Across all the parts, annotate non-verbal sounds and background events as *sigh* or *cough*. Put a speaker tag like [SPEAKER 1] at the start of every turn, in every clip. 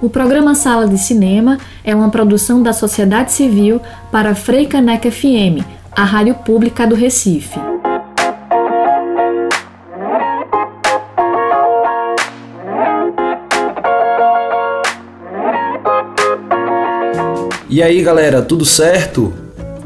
[SPEAKER 1] O programa Sala de Cinema é uma produção da sociedade civil para Freicaneca FM, a rádio pública do Recife.
[SPEAKER 2] E aí galera, tudo certo?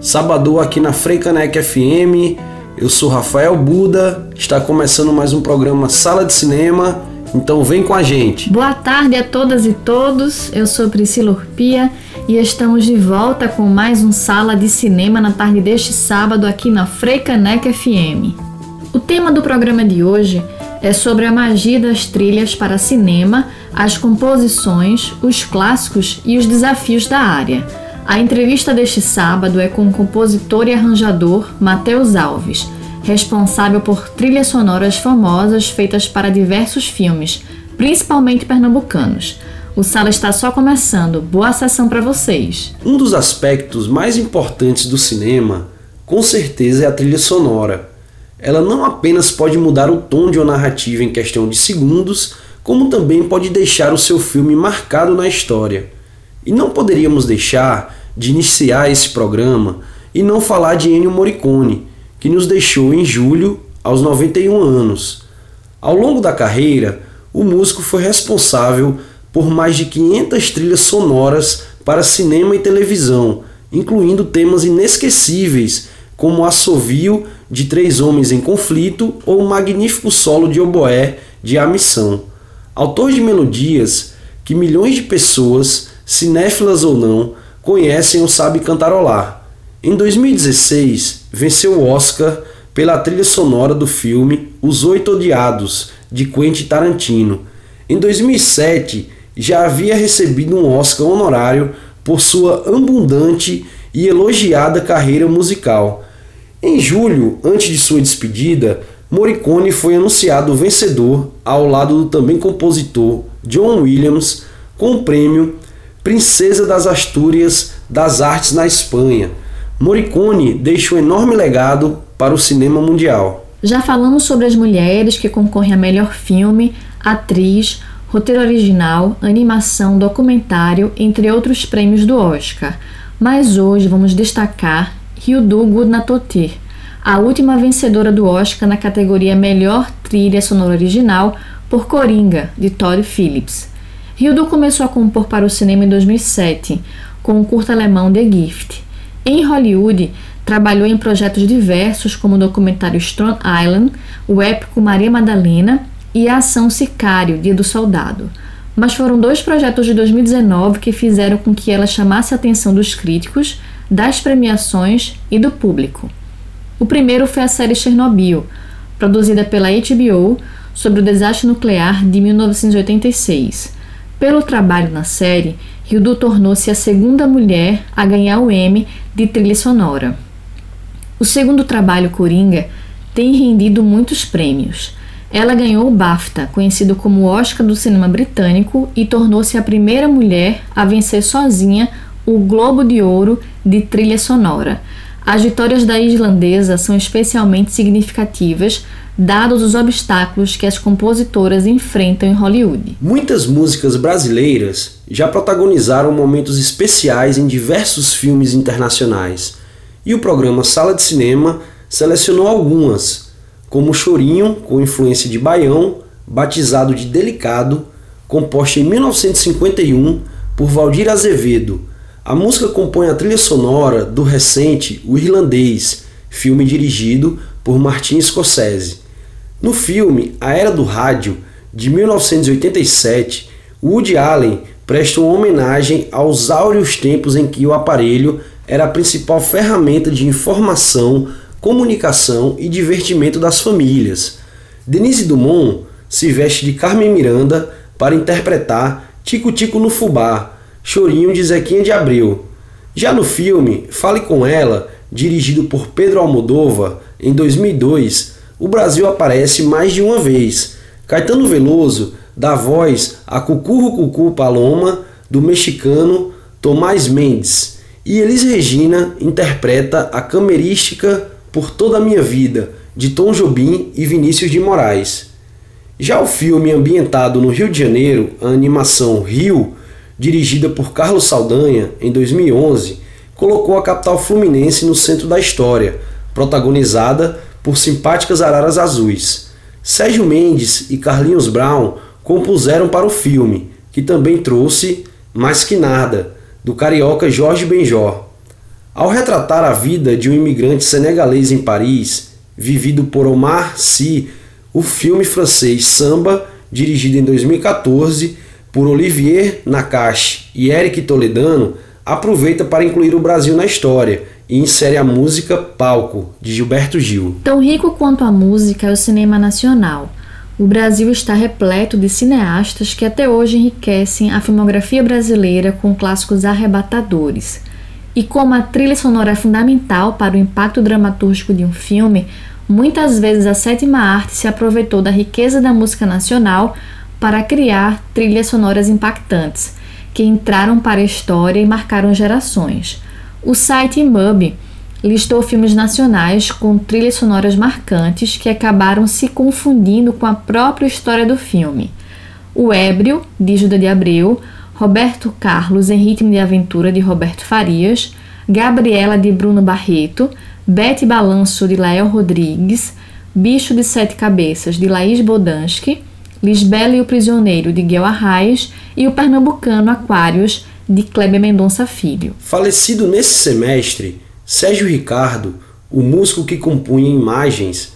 [SPEAKER 2] Sábado aqui na Freicaneca FM, eu sou Rafael Buda, está começando mais um programa Sala de Cinema, então vem com a gente.
[SPEAKER 1] Boa tarde a todas e todos, eu sou Priscila Urpia e estamos de volta com mais um Sala de Cinema na tarde deste sábado aqui na Freicaneca FM. O tema do programa de hoje é sobre a magia das trilhas para cinema, as composições, os clássicos e os desafios da área. A entrevista deste sábado é com o compositor e arranjador Matheus Alves, responsável por trilhas sonoras famosas feitas para diversos filmes, principalmente pernambucanos. O sala está só começando. Boa sessão para vocês.
[SPEAKER 2] Um dos aspectos mais importantes do cinema, com certeza, é a trilha sonora. Ela não apenas pode mudar o tom de uma narrativa em questão de segundos, como também pode deixar o seu filme marcado na história. E não poderíamos deixar de iniciar esse programa e não falar de Ennio Morricone, que nos deixou em julho aos 91 anos. Ao longo da carreira, o músico foi responsável por mais de 500 trilhas sonoras para cinema e televisão, incluindo temas inesquecíveis como assovio de Três Homens em Conflito ou o magnífico solo de oboé de A Missão. Autor de melodias que milhões de pessoas, cinéfilas ou não, conhecem ou sabem cantarolar. Em 2016, venceu o Oscar pela trilha sonora do filme Os Oito Odiados, de Quentin Tarantino. Em 2007, já havia recebido um Oscar honorário por sua abundante e elogiada carreira musical. Em julho, antes de sua despedida, Morricone foi anunciado vencedor ao lado do também compositor John Williams com o prêmio Princesa das Astúrias das Artes na Espanha. Morricone deixa um enorme legado para o cinema mundial.
[SPEAKER 1] Já falamos sobre as mulheres que concorrem a melhor filme, atriz, roteiro original, animação, documentário, entre outros prêmios do Oscar. Mas hoje vamos destacar Hyudu Gudnatotir, a última vencedora do Oscar na categoria Melhor Trilha Sonora Original por Coringa, de Todd Phillips. Hildo começou a compor para o cinema em 2007, com o curto alemão The Gift. Em Hollywood, trabalhou em projetos diversos como o documentário Strong Island, o épico Maria Madalena e a ação Sicário, Dia do Soldado. Mas foram dois projetos de 2019 que fizeram com que ela chamasse a atenção dos críticos, das premiações e do público. O primeiro foi a série Chernobyl, produzida pela HBO sobre o desastre nuclear de 1986. Pelo trabalho na série, Hildu tornou-se a segunda mulher a ganhar o Emmy de trilha sonora. O segundo trabalho, Coringa, tem rendido muitos prêmios. Ela ganhou o BAFTA, conhecido como Oscar do cinema britânico, e tornou-se a primeira mulher a vencer sozinha o Globo de Ouro de trilha sonora. As vitórias da islandesa são especialmente significativas dados os obstáculos que as compositoras enfrentam em Hollywood.
[SPEAKER 2] Muitas músicas brasileiras já protagonizaram momentos especiais em diversos filmes internacionais, e o programa Sala de Cinema selecionou algumas, como Chorinho, com influência de baião, batizado de Delicado, composta em 1951 por Valdir Azevedo. A música compõe a trilha sonora do recente O Irlandês, filme dirigido por Martin Scorsese. No filme A Era do Rádio, de 1987, Woody Allen presta uma homenagem aos áureos tempos em que o aparelho era a principal ferramenta de informação, comunicação e divertimento das famílias. Denise Dumont se veste de Carmen Miranda para interpretar Tico Tico no Fubá, chorinho de Zequinha de Abreu. Já no filme Fale com Ela, dirigido por Pedro Almodóvar, em 2002, o Brasil aparece mais de uma vez. Caetano Veloso dá voz a Cucurro Cucu Paloma, do mexicano Tomás Mendes, e Elis Regina interpreta a camerística Por Toda a Minha Vida, de Tom Jobim e Vinícius de Moraes. Já o filme ambientado no Rio de Janeiro, a animação Rio, dirigida por Carlos Saldanha em 2011, colocou a capital fluminense no centro da história, protagonizada por simpáticas araras azuis. Sérgio Mendes e Carlinhos Brown compuseram para o filme, que também trouxe Mais Que Nada, do carioca Jorge Benjor. Ao retratar a vida de um imigrante senegalês em Paris, vivido por Omar Sy, o filme francês Samba, dirigido em 2014 por Olivier Nakache e Eric Toledano, aproveita para incluir o Brasil na história e insere a música Palco, de Gilberto Gil.
[SPEAKER 1] Tão rico quanto a música é o cinema nacional. O Brasil está repleto de cineastas que até hoje enriquecem a filmografia brasileira com clássicos arrebatadores. E como a trilha sonora é fundamental para o impacto dramatúrgico de um filme, muitas vezes a sétima arte se aproveitou da riqueza da música nacional para criar trilhas sonoras impactantes, que entraram para a história e marcaram gerações. O site MUBI listou filmes nacionais com trilhas sonoras marcantes que acabaram se confundindo com a própria história do filme. O Ébrio, de Juda de Abreu, Roberto Carlos em Ritmo de Aventura, de Roberto Farias, Gabriela, de Bruno Barreto, Bete Balanço, de Lael Rodrigues, Bicho de Sete Cabeças, de Laís Bodansky, Lisbela e o Prisioneiro, de Guel Arraes, e o Pernambucano Aquários, de Kleber Mendonça Filho.
[SPEAKER 2] Falecido nesse semestre, Sérgio Ricardo, o músico que compunha imagens,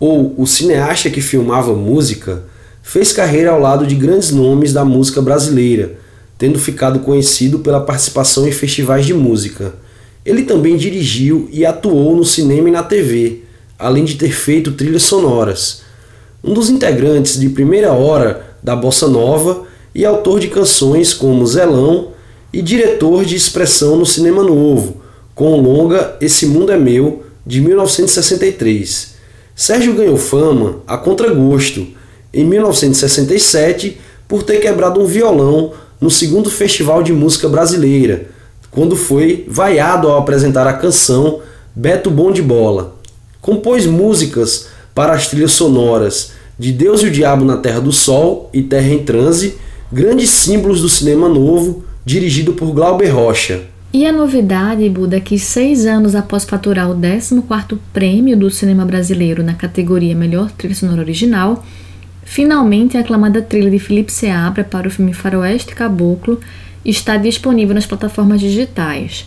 [SPEAKER 2] ou o cineasta que filmava música, fez carreira ao lado de grandes nomes da música brasileira, tendo ficado conhecido pela participação em festivais de música. Ele também dirigiu e atuou no cinema e na TV, além de ter feito trilhas sonoras. Um dos integrantes de primeira hora da bossa nova e autor de canções como Zelão e diretor de expressão no cinema novo, com o longa Esse Mundo é Meu, de 1963. Sérgio ganhou fama a contragosto em 1967 por ter quebrado um violão no segundo Festival de Música Brasileira, quando foi vaiado ao apresentar a canção Beto Bom de Bola. Compôs músicas para as trilhas sonoras de Deus e o Diabo na Terra do Sol e Terra em Transe, grandes símbolos do cinema novo, dirigido por Glauber Rocha.
[SPEAKER 1] E a novidade, Buda, é que seis anos após faturar o 14º prêmio do cinema brasileiro na categoria Melhor Trilha Sonora Original, Finalmente, a aclamada trilha de Felipe Seabra para o filme Faroeste Caboclo está disponível nas plataformas digitais.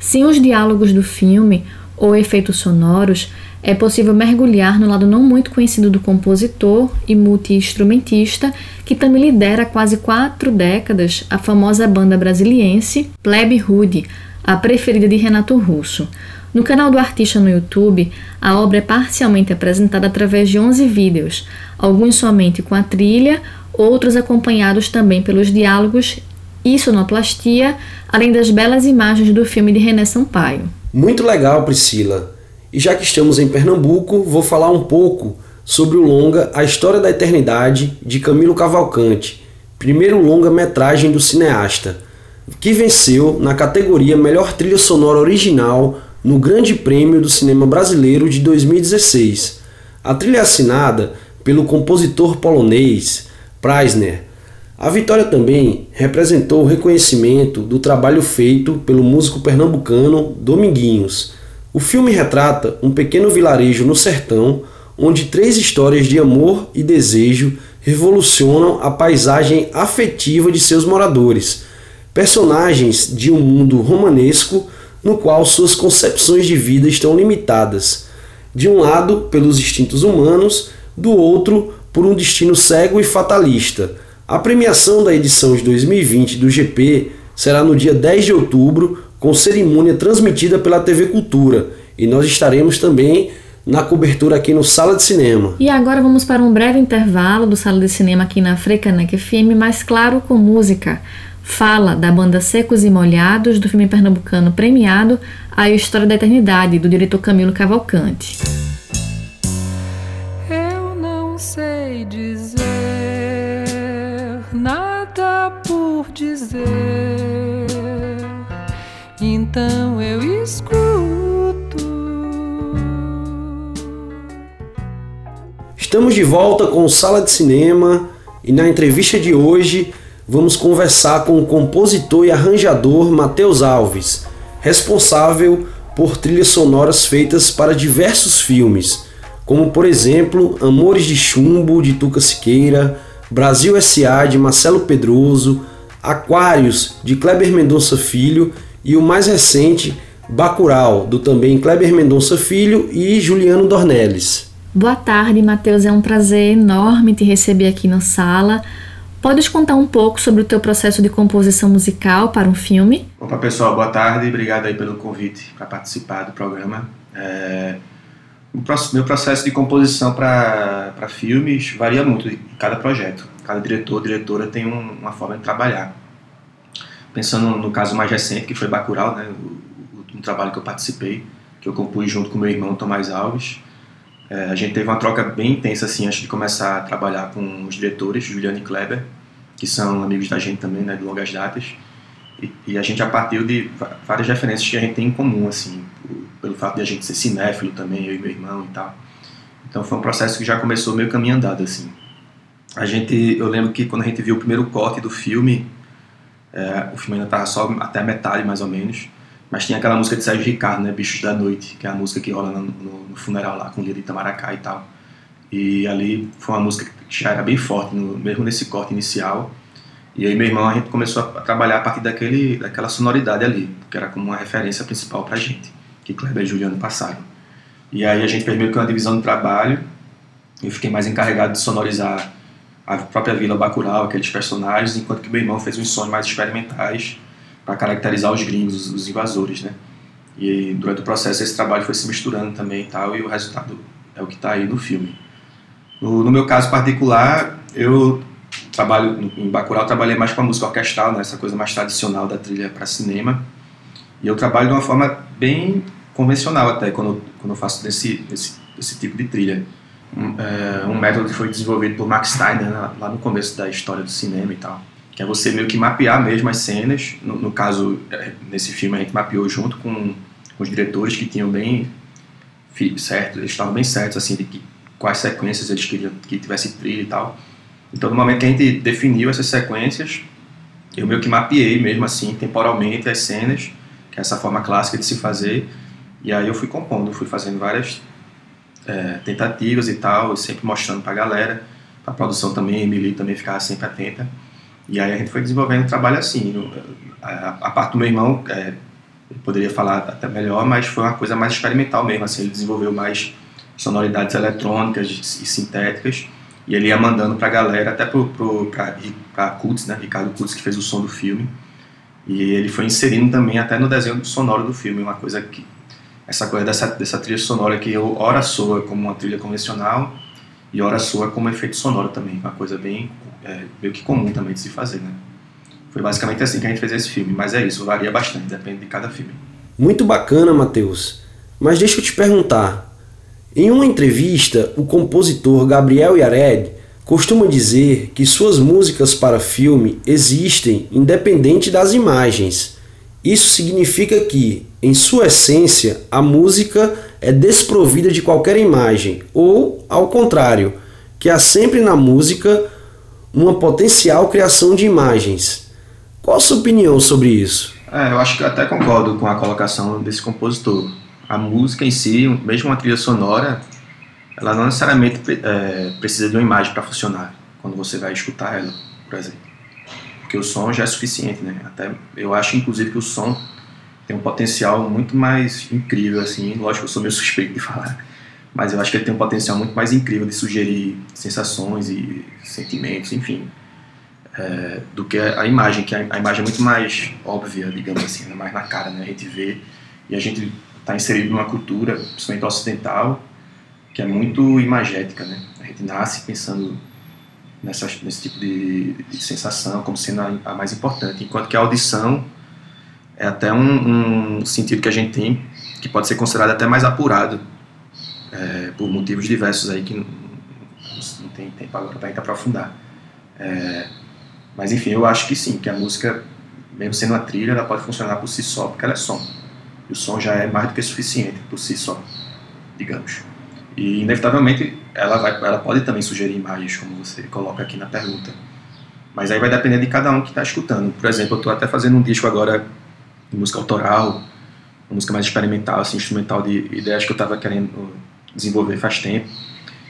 [SPEAKER 1] Sem os diálogos do filme ou efeitos sonoros, é possível mergulhar no lado não muito conhecido do compositor e multi-instrumentista que também lidera há quase quatro décadas a famosa banda brasiliense Plebe Hood, a preferida de Renato Russo. No canal do artista no YouTube, a obra é parcialmente apresentada através de 11 vídeos, alguns somente com a trilha, outros acompanhados também pelos diálogos e sonoplastia, além das belas imagens do filme de René Sampaio.
[SPEAKER 2] Muito legal, Priscila. E já que estamos em Pernambuco, vou falar um pouco sobre o longa A História da Eternidade de Camilo Cavalcante, primeiro longa-metragem do cineasta, que venceu na categoria Melhor Trilha Sonora Original no Grande Prêmio do Cinema Brasileiro de 2016. A trilha é assinada pelo compositor polonês Preisner. A vitória também representou o reconhecimento do trabalho feito pelo músico pernambucano Dominguinhos. O filme retrata um pequeno vilarejo no sertão onde três histórias de amor e desejo revolucionam a paisagem afetiva de seus moradores. Personagens de um mundo romanesco no qual suas concepções de vida estão limitadas, de um lado pelos instintos humanos, do outro por um destino cego e fatalista. A premiação da edição de 2020 do GP será no dia 10 de outubro, com cerimônia transmitida pela TV Cultura, e nós estaremos também na cobertura aqui no Sala de Cinema.
[SPEAKER 1] E agora vamos para um breve intervalo do Sala de Cinema aqui na Frecanec FM, mais claro com música fala da banda Secos e Molhados, do filme pernambucano premiado A História da Eternidade, do diretor Camilo Cavalcante.
[SPEAKER 3] Eu não sei dizer nada por dizer, então eu escuto.
[SPEAKER 2] Estamos de volta com Sala de Cinema e na entrevista de hoje vamos conversar com o compositor e arranjador Matheus Alves, responsável por trilhas sonoras feitas para diversos filmes, como por exemplo Amores de Chumbo de Tuca Siqueira, Brasil S.A. de Marcelo Pedroso, Aquários de Kleber Mendonça Filho e o mais recente Bacurau do também Kleber Mendonça Filho e Juliano Dornelles.
[SPEAKER 1] Boa tarde, Matheus. É um prazer enorme te receber aqui na sala. Podes contar um pouco sobre o teu processo de composição musical para um filme?
[SPEAKER 4] Opa, pessoal, boa tarde. Obrigado aí pelo convite para participar do programa. É... O meu processo de composição para filmes varia muito em cada projeto. Cada diretor, diretora tem um, uma forma de trabalhar. Pensando no caso mais recente, que foi Bacurau, né, o, um trabalho que eu participei, que eu compus junto com meu irmão Tomás Alves, é, a gente teve uma troca bem intensa assim antes de começar a trabalhar com os diretores, Juliano e Kleber, que são amigos da gente também, né, de longas datas. E, e a gente já partiu de várias referências que a gente tem em comum, assim, pelo fato de a gente ser cinéfilo também, eu e meu irmão e tal. Então foi um processo que já começou meio caminho andado, assim. A gente, eu lembro que quando a gente viu o primeiro corte do filme, é, o filme ainda estava só até a metade mais ou menos, mas tinha aquela música de Sérgio Ricardo, né, Bichos da Noite, que é a música que rola no, no, no funeral lá com o de Itamaracá e tal. E ali foi uma música que já era bem forte, no, mesmo nesse corte inicial. E aí meu irmão a gente começou a trabalhar a partir daquele, daquela sonoridade ali, que era como uma referência principal pra gente, que Kleber e Juliano passaram. E aí a gente fez meio que uma divisão do trabalho, eu fiquei mais encarregado de sonorizar a própria Vila Bacurau, aqueles personagens, enquanto que meu irmão fez uns sons mais experimentais para caracterizar os gringos, os, invasores, né? E durante o processo esse trabalho foi se misturando também e tal, e o resultado é o que está aí no filme. No, no, meu caso particular, eu trabalho em Bacurau, trabalhei mais com a música orquestral, né? essa coisa mais tradicional da trilha para cinema, e eu trabalho de uma forma bem convencional até quando, quando eu faço desse, desse, desse tipo de trilha um, é, um método que foi desenvolvido por Max Steiner né, lá no começo da história do cinema e tal, que é você meio que mapear mesmo as cenas. No, no caso, é, nesse filme a gente mapeou junto com, com os diretores que tinham bem certo, eles estavam bem certos assim de que, quais sequências eles queriam que tivesse trilha e tal. Então, no momento que a gente definiu essas sequências, eu meio que mapeei mesmo assim temporalmente as cenas, que é essa forma clássica de se fazer. E aí eu fui compondo, fui fazendo várias é, tentativas e tal, sempre mostrando para a galera, para a produção também, a Emily também ficava sempre atenta. E aí a gente foi desenvolvendo um trabalho assim. A, a, parte do meu irmão, é, eu poderia falar até melhor, mas foi uma coisa mais experimental mesmo. Assim, ele desenvolveu mais sonoridades eletrônicas e sintéticas e ele ia mandando para a galera, até para Kutz, né, Ricardo Kutz, que fez o som do filme. E ele foi inserindo também até no desenho sonoro do filme, uma coisa que essa coisa dessa, dessa trilha sonora que eu, ora soa como uma trilha convencional e ora soa como efeito sonoro também, uma coisa bem é, meio que comum também de se fazer, né? Foi basicamente assim que a gente fez esse filme, mas é isso, varia bastante, depende de cada filme.
[SPEAKER 2] Muito bacana, Matheus. Mas deixa eu te perguntar. Em uma entrevista, o compositor Gabriel Yared costuma dizer que suas músicas para filme existem independente das imagens. Isso significa que, em sua essência, a música é desprovida de qualquer imagem, ou, ao contrário, que há sempre na música uma potencial criação de imagens. Qual a sua opinião sobre isso?
[SPEAKER 4] É, eu acho que até concordo com a colocação desse compositor. A música em si, mesmo uma trilha sonora, ela não necessariamente é, precisa de uma imagem para funcionar, quando você vai escutar ela, por exemplo porque o som já é suficiente, né? Até eu acho inclusive que o som tem um potencial muito mais incrível assim, lógico eu sou meio *laughs* suspeito de falar, mas eu acho que ele tem um potencial muito mais incrível de sugerir sensações e sentimentos, enfim, é, do que a imagem, que a, a, imagem é muito mais óbvia, digamos assim, né? mais na cara, né? A gente vê e a gente está inserido numa cultura, principalmente ocidental, que é muito imagética, né? A gente nasce pensando nessa, nesse tipo de, de, sensação como sendo a, a, mais importante, enquanto que a audição é até um, um, sentido que a gente tem que pode ser considerado até mais apurado é, por motivos diversos aí que não, não tem tempo agora para aprofundar. É, mas enfim, eu acho que sim, que a música, mesmo sendo uma trilha, ela pode funcionar por si só, porque ela é som. E o som já é mais do que suficiente por si só, digamos. E inevitavelmente ela, vai, ela pode também sugerir imagens, como você coloca aqui na pergunta. Mas aí vai depender de cada um que está escutando. Por exemplo, eu estou até fazendo um disco agora de música autoral, uma música mais experimental, assim, instrumental de ideias que eu estava querendo desenvolver faz tempo.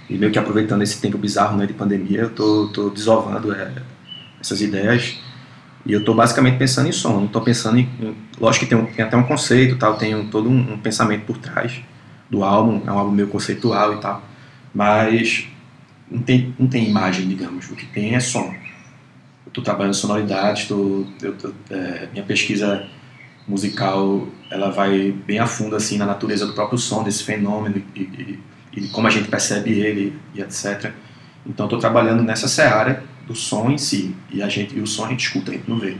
[SPEAKER 4] E meio que aproveitando esse tempo bizarro né, de pandemia, eu tô desovando é, essas ideias. E eu estou basicamente pensando em som, não estou pensando em, em. Lógico que tem, tem, até um conceito, tal, tem um, todo um, um, pensamento por trás do álbum, é um álbum meio conceitual e tal. Mas não tem, não tem imagem, digamos, o que tem é som. Eu estou trabalhando sonoridade, tô, eu tô, é, minha pesquisa musical ela vai bem a fundo assim na natureza do próprio som, desse fenômeno e, e, e como a gente percebe ele e etc. Então estou trabalhando nessa seara do som em si e a gente e o som a gente escuta, a gente não vê.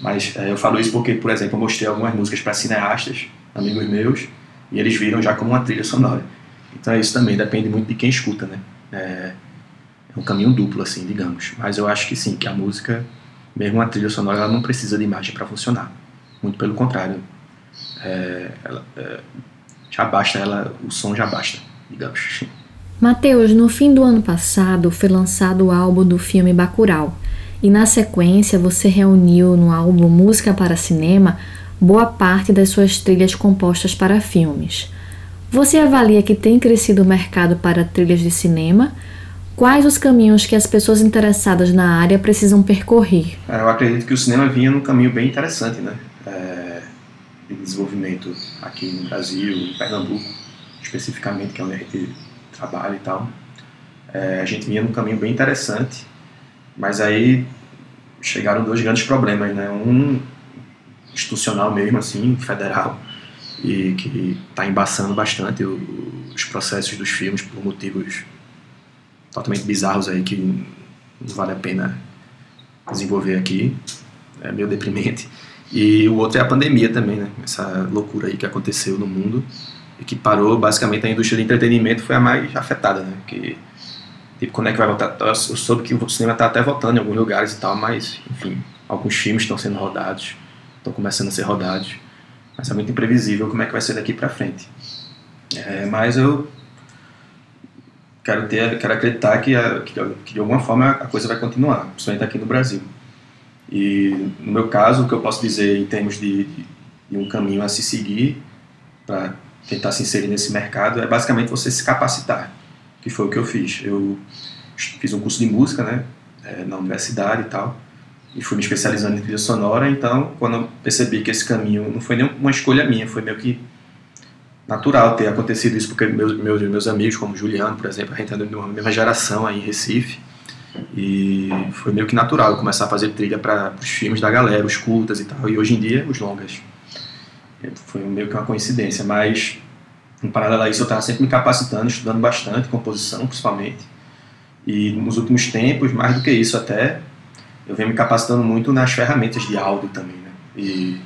[SPEAKER 4] Mas é, eu falo isso porque, por exemplo, eu mostrei algumas músicas para cineastas, amigos meus, e eles viram já como uma trilha sonora. Então isso também depende muito de quem escuta, né? É, é um caminho duplo, assim, digamos. Mas eu acho que sim, que a música, mesmo a trilha sonora, ela não precisa de imagem para funcionar. Muito pelo contrário. É, ela, é, já basta, ela, o som já basta, digamos. *laughs*
[SPEAKER 1] Mateus, no fim do ano passado foi lançado o álbum do filme Bacurau. E na sequência você reuniu no álbum Música para Cinema boa parte das suas trilhas compostas para filmes. Você avalia que tem crescido o mercado para trilhas de cinema? Quais os caminhos que as pessoas interessadas na área precisam percorrer?
[SPEAKER 4] Eu acredito que o cinema vinha num caminho bem interessante, né? É, de desenvolvimento aqui no Brasil, em Pernambuco, especificamente, que é onde a gente trabalha e tal. É, a gente vinha num caminho bem interessante, mas aí chegaram dois grandes problemas, né? Um institucional mesmo, assim, federal, e que está embaçando bastante o, os processos dos filmes por motivos totalmente bizarros aí que não vale a pena desenvolver aqui. É meio deprimente. E o outro é a pandemia também, né? Essa loucura aí que aconteceu no mundo e que parou basicamente a indústria de entretenimento foi a mais afetada, né? Que tipo, quando é que vai voltar? Eu soube que o cinema está até voltando em alguns lugares e tal, mas enfim, alguns filmes estão sendo rodados, estão começando a ser rodados. Mas é muito imprevisível como é que vai ser daqui para frente. É, mas eu quero ter, quero acreditar que, a, que, de alguma forma a coisa vai continuar, principalmente aqui no Brasil. E no meu caso, o que eu posso dizer em termos de, de, de um caminho a se seguir para tentar se inserir nesse mercado é basicamente você se capacitar, que foi o que eu fiz. Eu fiz um curso de música, né, é, na universidade e tal e fui me especializando em trilha sonora. Então, quando eu percebi que esse caminho não foi nem uma escolha minha, foi meio que natural ter acontecido isso, porque meus, meus, meus amigos, como Juliano, por exemplo, a gente é de uma mesma geração aí em Recife, e foi meio que natural eu começar a fazer trilha para os filmes da galera, os curtas e tal, e hoje em dia os longas. Foi meio que uma coincidência, mas em paralelo a isso eu estava sempre me capacitando, estudando bastante, composição principalmente, e nos últimos tempos, mais do que isso até, eu venho me capacitando muito nas ferramentas de áudio também, né? E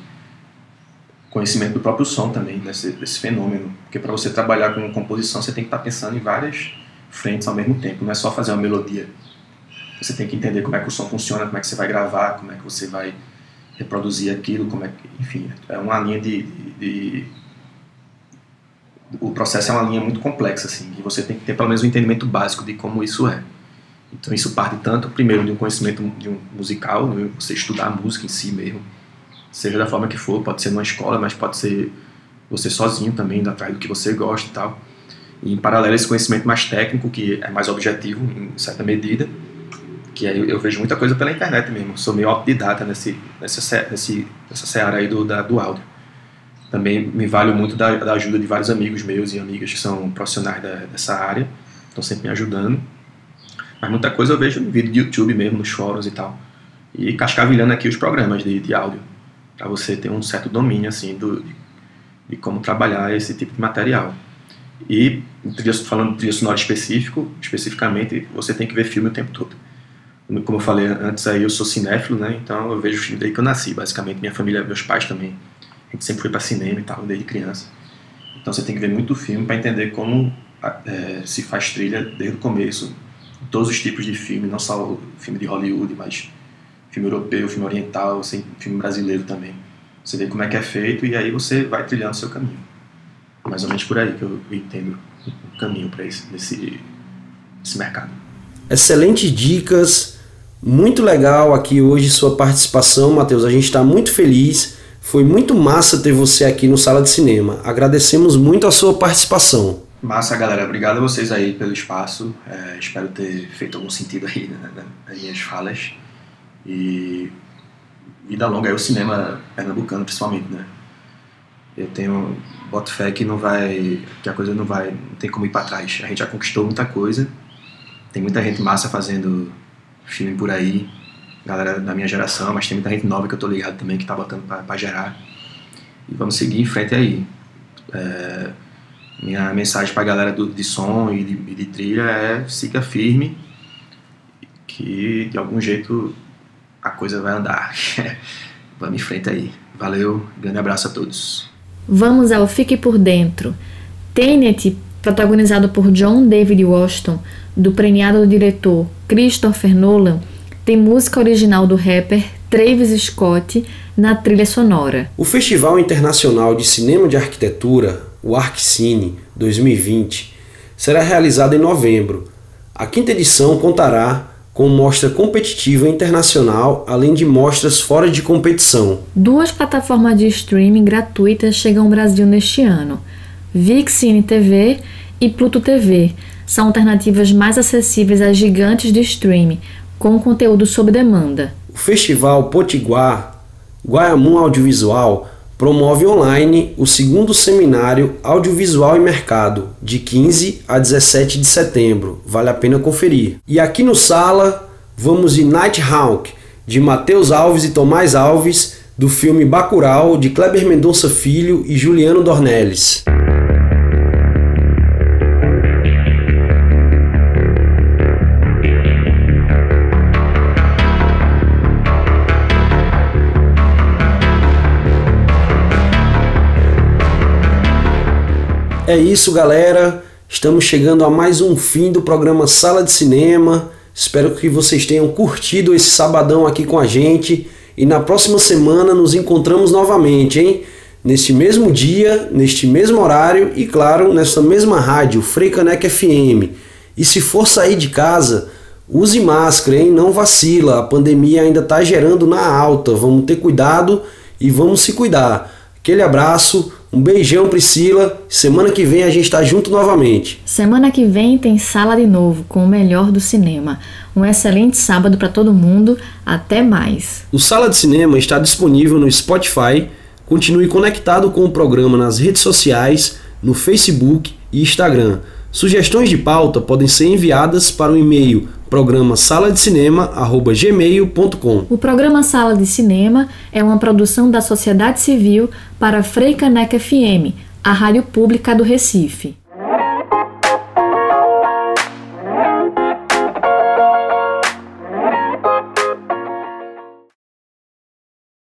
[SPEAKER 4] conhecimento do próprio som também, desse, desse fenômeno. Porque para você trabalhar com composição, você tem que estar tá pensando em várias frentes ao mesmo tempo, não é só fazer uma melodia. Você tem que entender como é que o som funciona, como é que você vai gravar, como é que você vai reproduzir aquilo, como é que, enfim, é uma linha de, de, de o processo é uma linha muito complexa assim, e você tem que ter pelo menos um entendimento básico de como isso é. Então isso parte tanto, primeiro, de um conhecimento de um musical, né? você estudar a música em si mesmo, seja da forma que for, pode ser numa escola, mas pode ser você sozinho também, indo atrás do que você gosta e tal. E em paralelo esse conhecimento mais técnico, que é mais objetivo em certa medida, que aí eu vejo muita coisa pela internet mesmo, sou meio autodidata nesse, nessa, nesse, nessa seara aí do, da, do áudio. Também me valho muito da, da ajuda de vários amigos meus e amigas que são profissionais da, dessa área, estão sempre me ajudando. Mas muita coisa eu vejo no vídeo de YouTube mesmo, nos fóruns e tal. E cascavilhando aqui os programas de, de áudio, para você ter um certo domínio, assim, do, de, como trabalhar esse tipo de material. E, falando de trilha sonora específico, especificamente, você tem que ver filme o tempo todo. Como eu falei antes aí, eu sou cinéfilo, né? Então eu vejo filme desde que eu nasci, basicamente. Minha família, meus pais também. A gente sempre foi para cinema e tal, desde criança. Então você tem que ver muito filme para entender como é, se faz trilha desde o começo, todos os tipos de filme, não só filme de Hollywood, mas filme europeu, filme oriental, filme brasileiro também. Você vê como é que é feito e aí você vai trilhando o seu caminho. Mais ou menos por aí que eu entendo o caminho para esse, esse, esse mercado.
[SPEAKER 2] Excelentes dicas, Muito legal aqui hoje sua participação, Matheus. A gente está muito feliz. Foi muito massa ter você aqui no Sala de Cinema. Agradecemos muito a sua participação.
[SPEAKER 4] Massa, galera. Obrigado a vocês aí pelo espaço. É, espero ter feito algum sentido aí né, nas minhas falas. E vida longa é o cinema pernambucano, principalmente, né? Eu tenho boto fé que não vai, que a coisa não vai, não tem como ir para trás. A gente já conquistou muita coisa. Tem muita gente massa fazendo filme por aí, galera da minha geração, mas tem muita gente nova que eu tô ligado também que tá botando para gerar. E vamos seguir em frente aí. É, minha mensagem para a galera do, de som e de, de trilha é siga firme, que de algum jeito a coisa vai andar. *laughs* Vamos em frente aí. Valeu, grande abraço a todos.
[SPEAKER 1] Vamos ao Fique por Dentro. Tenet, protagonizado por John David Washington, do premiado diretor Christopher Nolan, tem música original do rapper Travis Scott na trilha sonora.
[SPEAKER 2] O Festival Internacional de Cinema de Arquitetura, o ArcCine 2020, será realizado em novembro. A quinta edição contará com mostra competitiva internacional, além de mostras fora de competição.
[SPEAKER 1] Duas plataformas de streaming gratuitas chegam ao Brasil neste ano: Vixine TV e Pluto TV. São alternativas mais acessíveis às gigantes de streaming, com conteúdo sob demanda.
[SPEAKER 2] O Festival Potiguar, Guaiamum Audiovisual, promove online o segundo seminário Audiovisual e Mercado, de 15 a 17 de setembro. Vale a pena conferir. E aqui no Sala, vamos de Nighthawk, de Matheus Alves e Tomás Alves, do filme Bacurau, de Kleber Mendonça Filho e Juliano Dornelles. É isso, galera. Estamos chegando a mais um fim do programa Sala de Cinema. Espero que vocês tenham curtido esse sabadão aqui com a gente. E na próxima semana nos encontramos novamente, hein? Neste mesmo dia, neste mesmo horário e, claro, nessa mesma rádio, Freicanec FM. E se for sair de casa, use máscara, hein? Não vacila, a pandemia ainda está gerando na alta. Vamos ter cuidado e vamos se cuidar. Aquele abraço, um beijão, Priscila. Semana que vem a gente está junto novamente.
[SPEAKER 1] Semana que vem tem sala de novo com o melhor do cinema. Um excelente sábado para todo mundo. Até mais.
[SPEAKER 2] O Sala de Cinema está disponível no Spotify. Continue conectado com o programa nas redes sociais, no Facebook e Instagram. Sugestões de pauta podem ser enviadas para o e-mail programa sala de cinema@gmail.com.
[SPEAKER 1] O programa Sala de Cinema é uma produção da sociedade civil para Freicaneca FM, a rádio pública do Recife.